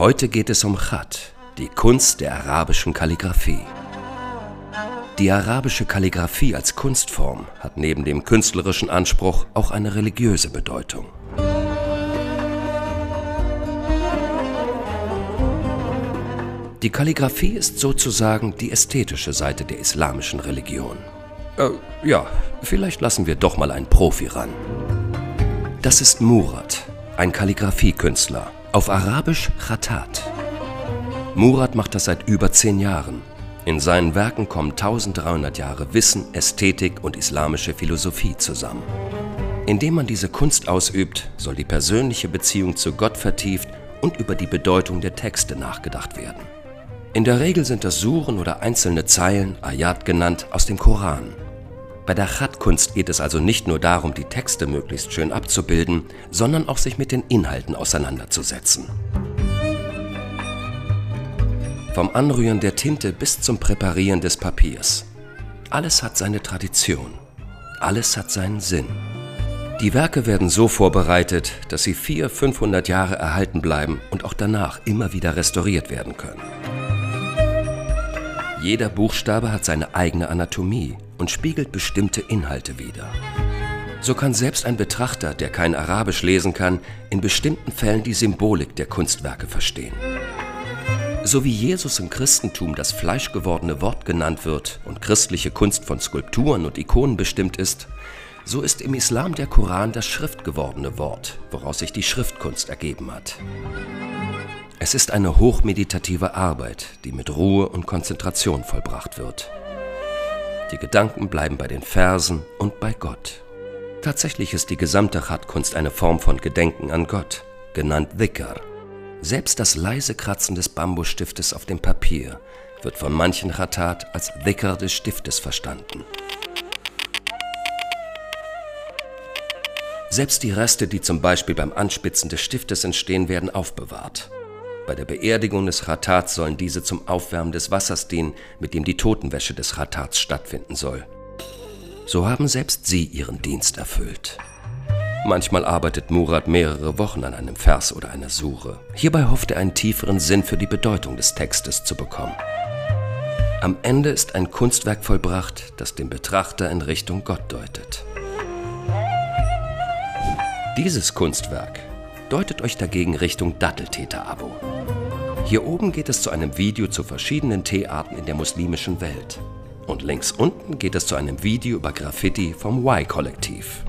Heute geht es um Chat, die Kunst der arabischen Kalligraphie. Die arabische Kalligraphie als Kunstform hat neben dem künstlerischen Anspruch auch eine religiöse Bedeutung. Die Kalligraphie ist sozusagen die ästhetische Seite der islamischen Religion. Äh, ja, vielleicht lassen wir doch mal einen Profi ran. Das ist Murat, ein Kalligraphiekünstler, auf Arabisch Khatat. Murat macht das seit über zehn Jahren. In seinen Werken kommen 1300 Jahre Wissen, Ästhetik und islamische Philosophie zusammen. Indem man diese Kunst ausübt, soll die persönliche Beziehung zu Gott vertieft und über die Bedeutung der Texte nachgedacht werden. In der Regel sind das Suren oder einzelne Zeilen, Ayat genannt, aus dem Koran. Bei der Chat-Kunst geht es also nicht nur darum, die Texte möglichst schön abzubilden, sondern auch sich mit den Inhalten auseinanderzusetzen. Vom Anrühren der Tinte bis zum Präparieren des Papiers. Alles hat seine Tradition. Alles hat seinen Sinn. Die Werke werden so vorbereitet, dass sie 400, 500 Jahre erhalten bleiben und auch danach immer wieder restauriert werden können. Jeder Buchstabe hat seine eigene Anatomie und spiegelt bestimmte Inhalte wider. So kann selbst ein Betrachter, der kein Arabisch lesen kann, in bestimmten Fällen die Symbolik der Kunstwerke verstehen. So wie Jesus im Christentum das fleischgewordene Wort genannt wird und christliche Kunst von Skulpturen und Ikonen bestimmt ist, so ist im Islam der Koran das schriftgewordene Wort, woraus sich die Schriftkunst ergeben hat. Es ist eine hochmeditative Arbeit, die mit Ruhe und Konzentration vollbracht wird. Die Gedanken bleiben bei den Versen und bei Gott. Tatsächlich ist die gesamte Chat-Kunst eine Form von Gedenken an Gott, genannt Dhikr. Selbst das leise Kratzen des Bambusstiftes auf dem Papier wird von manchen Khatat als Dhikr des Stiftes verstanden. Selbst die Reste, die zum Beispiel beim Anspitzen des Stiftes entstehen, werden aufbewahrt. Bei der Beerdigung des Ratats sollen diese zum Aufwärmen des Wassers dienen, mit dem die Totenwäsche des Ratats stattfinden soll. So haben selbst sie ihren Dienst erfüllt. Manchmal arbeitet Murat mehrere Wochen an einem Vers oder einer Sure. Hierbei hofft er einen tieferen Sinn für die Bedeutung des Textes zu bekommen. Am Ende ist ein Kunstwerk vollbracht, das den Betrachter in Richtung Gott deutet. Dieses Kunstwerk deutet euch dagegen Richtung Datteltäter-Abo. Hier oben geht es zu einem Video zu verschiedenen Teearten in der muslimischen Welt. Und links unten geht es zu einem Video über Graffiti vom Y-Kollektiv.